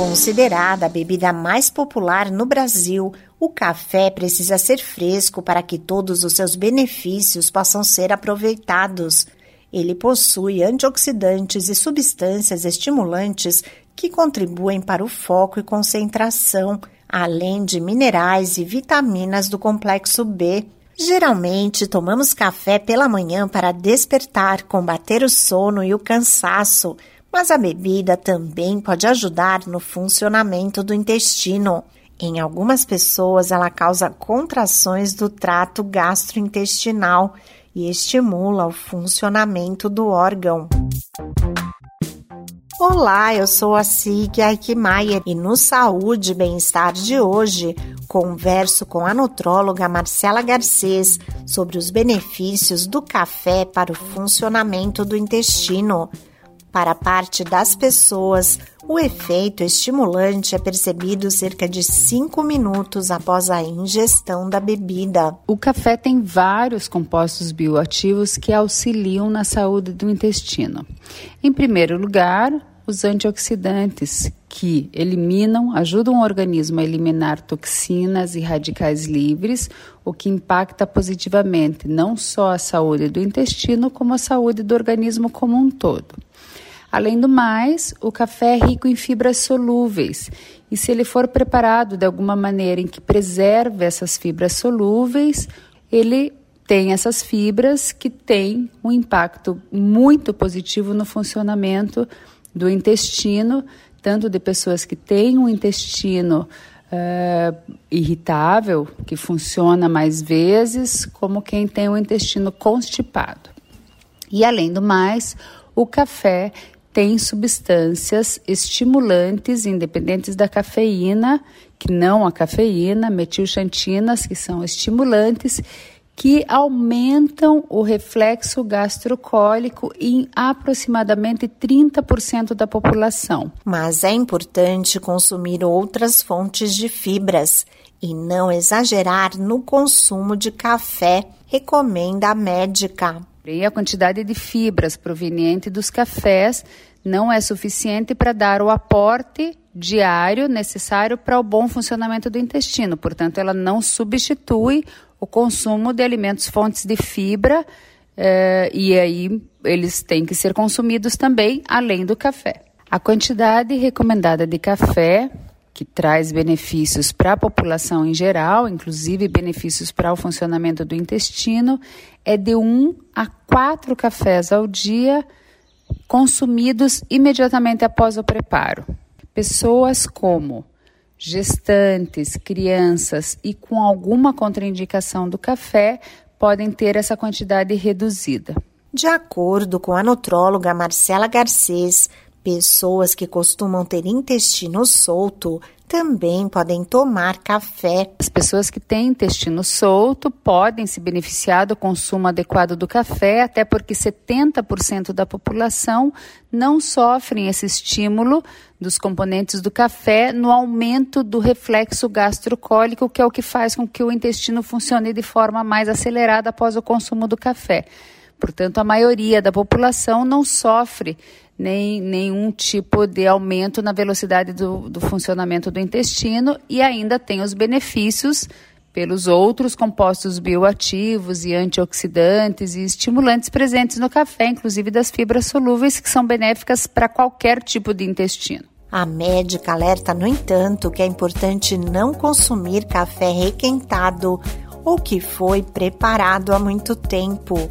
Considerada a bebida mais popular no Brasil, o café precisa ser fresco para que todos os seus benefícios possam ser aproveitados. Ele possui antioxidantes e substâncias estimulantes que contribuem para o foco e concentração, além de minerais e vitaminas do complexo B. Geralmente tomamos café pela manhã para despertar, combater o sono e o cansaço, mas a bebida também pode ajudar no funcionamento do intestino. Em algumas pessoas, ela causa contrações do trato gastrointestinal e estimula o funcionamento do órgão. Olá, eu sou a Sig Aikmaier e no Saúde e Bem-Estar de hoje converso com a nutróloga Marcela Garcês sobre os benefícios do café para o funcionamento do intestino. Para parte das pessoas, o efeito estimulante é percebido cerca de 5 minutos após a ingestão da bebida. O café tem vários compostos bioativos que auxiliam na saúde do intestino. Em primeiro lugar, os antioxidantes, que eliminam, ajudam o organismo a eliminar toxinas e radicais livres, o que impacta positivamente não só a saúde do intestino, como a saúde do organismo como um todo. Além do mais, o café é rico em fibras solúveis e, se ele for preparado de alguma maneira em que preserve essas fibras solúveis, ele tem essas fibras que têm um impacto muito positivo no funcionamento do intestino, tanto de pessoas que têm um intestino uh, irritável, que funciona mais vezes, como quem tem um intestino constipado. E além do mais, o café tem substâncias estimulantes independentes da cafeína, que não a cafeína, metilxantinas, que são estimulantes, que aumentam o reflexo gastrocólico em aproximadamente 30% da população. Mas é importante consumir outras fontes de fibras e não exagerar no consumo de café, recomenda a médica. E a quantidade de fibras proveniente dos cafés não é suficiente para dar o aporte diário necessário para o bom funcionamento do intestino. Portanto, ela não substitui o consumo de alimentos fontes de fibra eh, e aí eles têm que ser consumidos também, além do café. A quantidade recomendada de café que traz benefícios para a população em geral, inclusive benefícios para o funcionamento do intestino, é de 1 a 4 cafés ao dia consumidos imediatamente após o preparo. Pessoas como gestantes, crianças e com alguma contraindicação do café podem ter essa quantidade reduzida. De acordo com a nutróloga Marcela Garcês, Pessoas que costumam ter intestino solto também podem tomar café. As pessoas que têm intestino solto podem se beneficiar do consumo adequado do café, até porque 70% da população não sofrem esse estímulo dos componentes do café no aumento do reflexo gastrocólico, que é o que faz com que o intestino funcione de forma mais acelerada após o consumo do café. Portanto, a maioria da população não sofre nem nenhum tipo de aumento na velocidade do, do funcionamento do intestino e ainda tem os benefícios pelos outros compostos bioativos e antioxidantes e estimulantes presentes no café, inclusive das fibras solúveis, que são benéficas para qualquer tipo de intestino. A médica alerta, no entanto, que é importante não consumir café requentado ou que foi preparado há muito tempo